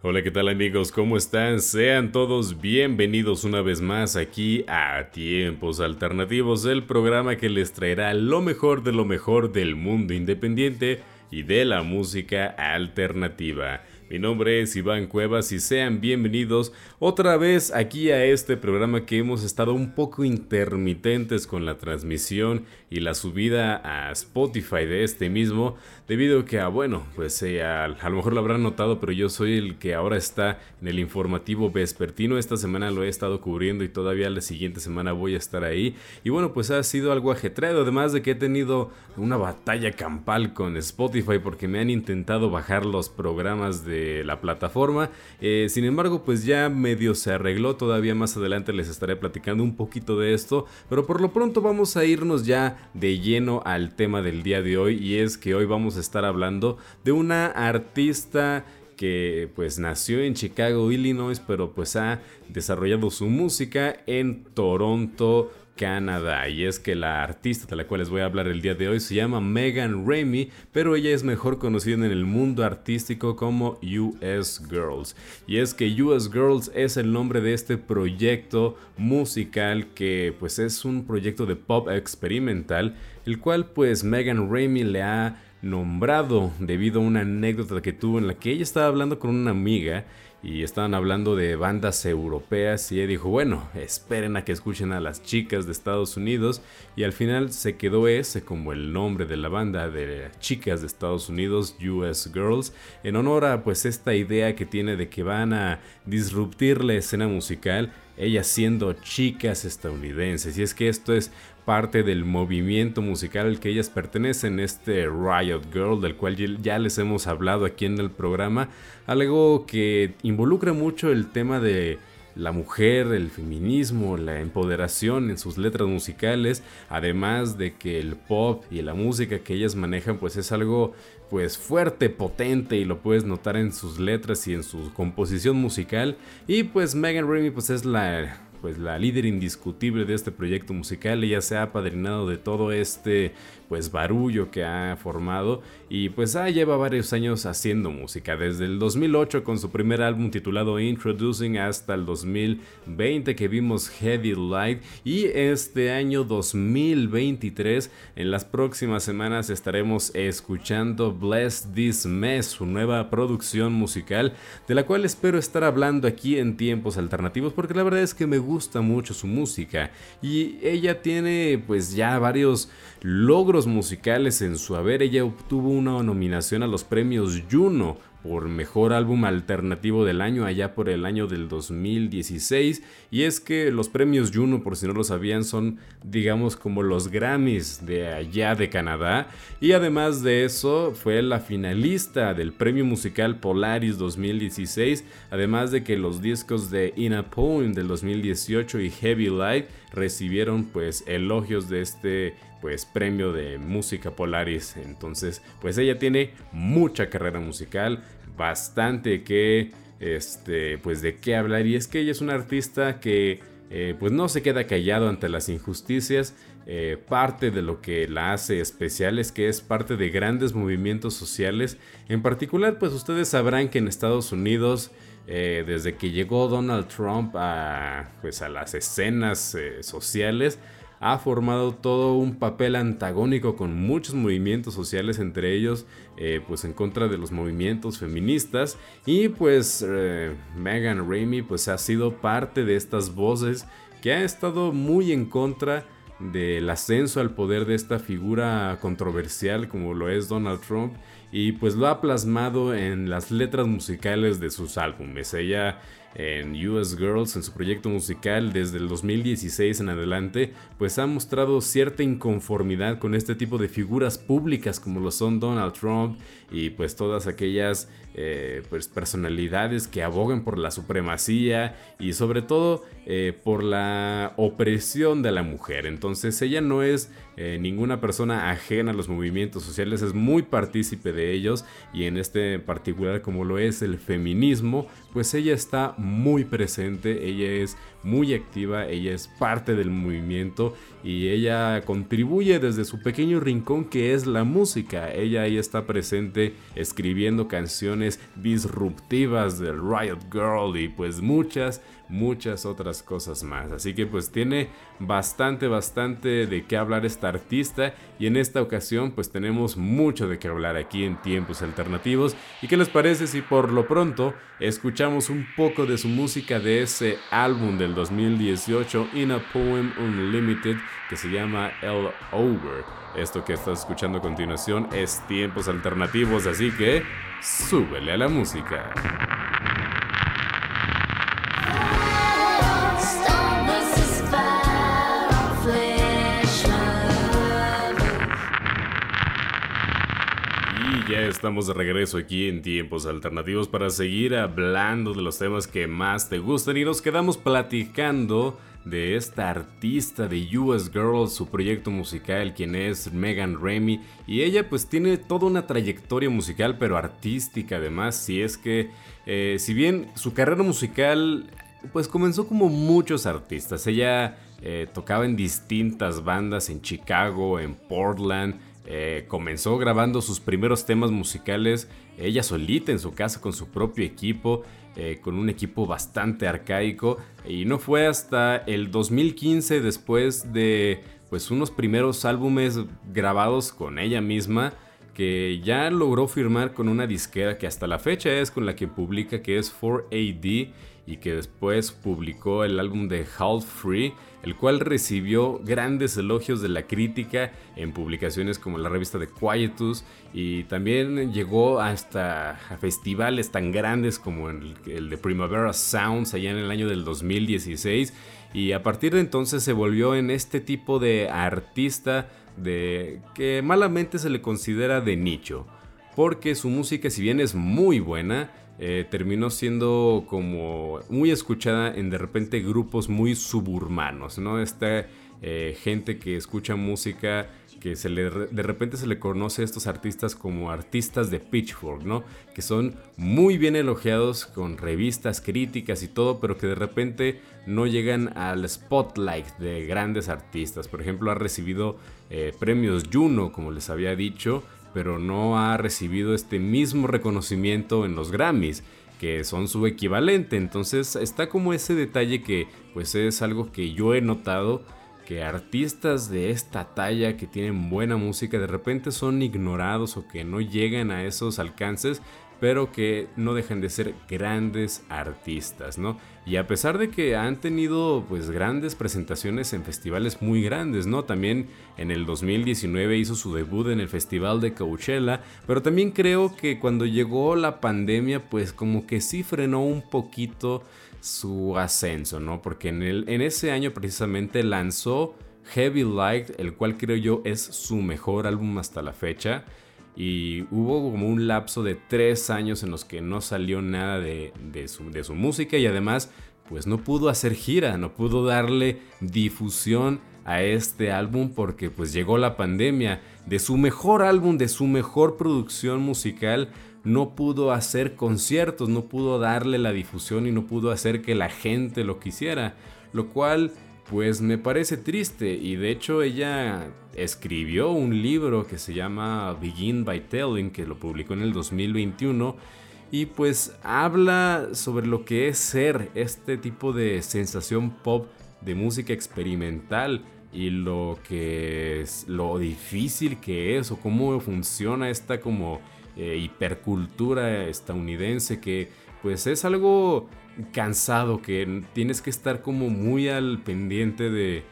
Hola, ¿qué tal amigos? ¿Cómo están? Sean todos bienvenidos una vez más aquí a Tiempos Alternativos, el programa que les traerá lo mejor de lo mejor del mundo independiente y de la música alternativa. Mi nombre es Iván Cuevas y sean bienvenidos otra vez aquí a este programa que hemos estado un poco intermitentes con la transmisión y la subida a Spotify de este mismo, debido a que, ah, bueno, pues eh, a, lo mejor lo habrán notado, pero yo soy el que ahora está en el informativo vespertino. Esta semana lo he estado cubriendo y todavía la siguiente semana voy a estar ahí. Y bueno, pues ha sido algo ajetreado, además de que he tenido una batalla campal con Spotify porque me han intentado bajar los programas de la plataforma. Eh, sin embargo, pues ya medio se arregló. Todavía más adelante les estaré platicando un poquito de esto. Pero por lo pronto vamos a irnos ya de lleno al tema del día de hoy. Y es que hoy vamos a estar hablando de una artista que pues nació en Chicago, Illinois, pero pues ha desarrollado su música en Toronto, Canadá. Y es que la artista de la cual les voy a hablar el día de hoy se llama Megan Raimi, pero ella es mejor conocida en el mundo artístico como US Girls. Y es que US Girls es el nombre de este proyecto musical que pues es un proyecto de pop experimental, el cual pues Megan Raimi le ha nombrado debido a una anécdota que tuvo en la que ella estaba hablando con una amiga y estaban hablando de bandas europeas y ella dijo, bueno, esperen a que escuchen a las chicas de Estados Unidos y al final se quedó ese como el nombre de la banda de chicas de Estados Unidos, US Girls, en honor a pues esta idea que tiene de que van a disruptir la escena musical ellas siendo chicas estadounidenses. Y es que esto es parte del movimiento musical al que ellas pertenecen, este Riot Girl, del cual ya les hemos hablado aquí en el programa, algo que involucra mucho el tema de la mujer, el feminismo, la empoderación en sus letras musicales, además de que el pop y la música que ellas manejan pues es algo pues fuerte, potente y lo puedes notar en sus letras y en su composición musical. Y pues Megan Raimi pues es la pues la líder indiscutible de este proyecto musical, ella se ha apadrinado de todo este pues barullo que ha formado. Y pues ah, lleva varios años haciendo música, desde el 2008 con su primer álbum titulado Introducing hasta el 2020 que vimos Heavy Light. Y este año 2023 en las próximas semanas estaremos escuchando Bless This Mess, su nueva producción musical de la cual espero estar hablando aquí en tiempos alternativos porque la verdad es que me gusta mucho su música. Y ella tiene pues ya varios logros musicales en su haber. Ella obtuvo una nominación a los premios Juno por Mejor Álbum Alternativo del Año allá por el año del 2016. Y es que los premios Juno, por si no lo sabían, son digamos como los Grammys de allá de Canadá. Y además de eso, fue la finalista del Premio Musical Polaris 2016. Además de que los discos de In a Poem del 2018 y Heavy Light recibieron pues elogios de este pues premio de música Polaris. Entonces, pues ella tiene mucha carrera musical, bastante que este pues de qué hablar y es que ella es una artista que eh, pues no se queda callado ante las injusticias. Eh, parte de lo que la hace especial es que es parte de grandes movimientos sociales. En particular, pues ustedes sabrán que en Estados Unidos, eh, desde que llegó Donald Trump a, pues, a las escenas sociales, ha formado todo un papel antagónico con muchos movimientos sociales, entre ellos eh, pues en contra de los movimientos feministas. Y pues eh, Megan Raimi pues ha sido parte de estas voces que ha estado muy en contra del ascenso al poder de esta figura controversial como lo es Donald Trump y pues lo ha plasmado en las letras musicales de sus álbumes. Ella en US Girls, en su proyecto musical desde el 2016 en adelante, pues ha mostrado cierta inconformidad con este tipo de figuras públicas como lo son Donald Trump y pues todas aquellas eh, pues personalidades que abogan por la supremacía y sobre todo eh, por la opresión de la mujer. Entonces ella no es eh, ninguna persona ajena a los movimientos sociales, es muy partícipe de ellos y en este particular como lo es el feminismo, pues ella está muy presente, ella es muy activa, ella es parte del movimiento y ella contribuye desde su pequeño rincón que es la música. Ella ahí está presente escribiendo canciones disruptivas del Riot Girl y pues muchas, muchas otras cosas más. Así que pues tiene bastante, bastante de qué hablar esta artista y en esta ocasión pues tenemos mucho de qué hablar aquí en tiempos alternativos. ¿Y qué les parece si por lo pronto escuchamos un poco de su música de ese álbum del 2018 In a Poem Unlimited que se llama El Over? Esto que estás escuchando a continuación es tiempos alternativos, así que súbele a la música. Estamos de regreso aquí en Tiempos Alternativos para seguir hablando de los temas que más te gustan y nos quedamos platicando de esta artista de US Girls, su proyecto musical, quien es Megan Remy, y ella pues tiene toda una trayectoria musical pero artística además, si es que, eh, si bien su carrera musical pues comenzó como muchos artistas, ella eh, tocaba en distintas bandas en Chicago, en Portland, eh, comenzó grabando sus primeros temas musicales ella solita en su casa con su propio equipo, eh, con un equipo bastante arcaico. Y no fue hasta el 2015, después de pues unos primeros álbumes grabados con ella misma, que ya logró firmar con una disquera que hasta la fecha es con la que publica, que es 4AD y que después publicó el álbum de Half Free, el cual recibió grandes elogios de la crítica en publicaciones como la revista de Quietus y también llegó hasta festivales tan grandes como el, el de Primavera Sounds allá en el año del 2016 y a partir de entonces se volvió en este tipo de artista de que malamente se le considera de nicho porque su música si bien es muy buena eh, terminó siendo como muy escuchada en de repente grupos muy suburbanos, ¿no? Esta eh, gente que escucha música que se le, de repente se le conoce a estos artistas como artistas de Pitchfork, ¿no? Que son muy bien elogiados con revistas, críticas y todo, pero que de repente no llegan al spotlight de grandes artistas. Por ejemplo, ha recibido eh, premios Juno, como les había dicho, pero no ha recibido este mismo reconocimiento en los Grammys que son su equivalente. Entonces está como ese detalle que pues es algo que yo he notado que artistas de esta talla que tienen buena música de repente son ignorados o que no llegan a esos alcances pero que no dejan de ser grandes artistas, ¿no? Y a pesar de que han tenido pues grandes presentaciones en festivales muy grandes, ¿no? También en el 2019 hizo su debut en el Festival de Coachella, pero también creo que cuando llegó la pandemia pues como que sí frenó un poquito su ascenso, ¿no? Porque en, el, en ese año precisamente lanzó Heavy Light, el cual creo yo es su mejor álbum hasta la fecha y hubo como un lapso de tres años en los que no salió nada de, su, de, su, música y además pues no pudo hacer gira, no pudo darle difusión a este álbum porque pues llegó la pandemia. De su mejor álbum, de su mejor producción musical, no pudo hacer conciertos, no pudo darle la difusión y no pudo hacer que la gente lo quisiera. Lo cual pues me parece triste y de hecho ella escribió un libro que se llama Begin by Telling que lo publicó en el 2021 y pues habla sobre lo que es ser este tipo de sensación pop de música experimental y lo que es lo difícil que es o cómo funciona esta como eh, hipercultura estadounidense que pues es algo cansado, que tienes que estar como muy al pendiente de,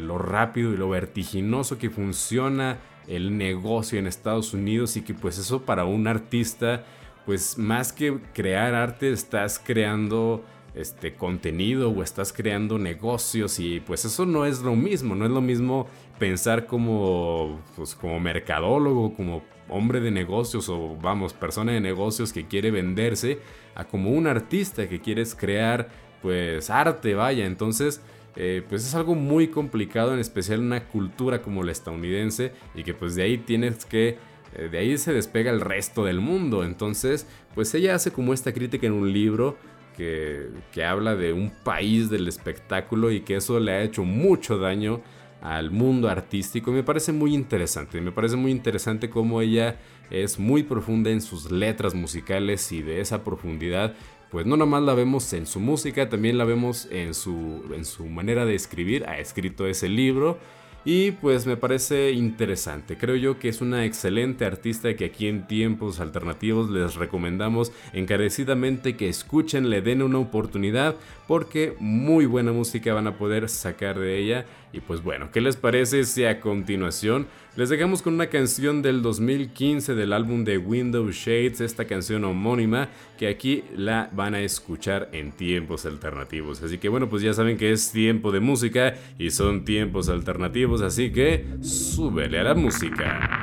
lo rápido y lo vertiginoso que funciona el negocio en Estados Unidos y que pues eso para un artista, pues más que crear arte, estás creando este contenido o estás creando negocios y pues eso no es lo mismo, no es lo mismo pensar como pues como mercadólogo, como hombre de negocios o vamos, persona de negocios que quiere venderse a como un artista que quieres crear pues arte, vaya, entonces eh, pues es algo muy complicado, en especial en una cultura como la estadounidense y que pues de ahí tienes que eh, de ahí se despega el resto del mundo. Entonces, pues ella hace como esta crítica en un libro que, que, habla de un país del espectáculo y que eso le ha hecho mucho daño al mundo artístico. Me parece muy interesante. Me parece muy interesante cómo ella es muy profunda en sus letras musicales y de esa profundidad pues no nomás la vemos en su música, también la vemos en su, en su manera de escribir. Ha escrito ese libro y pues me parece interesante. Creo yo que es una excelente artista que aquí en tiempos alternativos les recomendamos encarecidamente que escuchen, le den una oportunidad porque muy buena música van a poder sacar de ella. Y pues bueno, ¿qué les parece si a continuación les dejamos con una canción del 2015 del álbum de Window Shades, esta canción homónima que aquí la van a escuchar en tiempos alternativos. Así que bueno, pues ya saben que es tiempo de música y son tiempos alternativos, así que súbele a la música.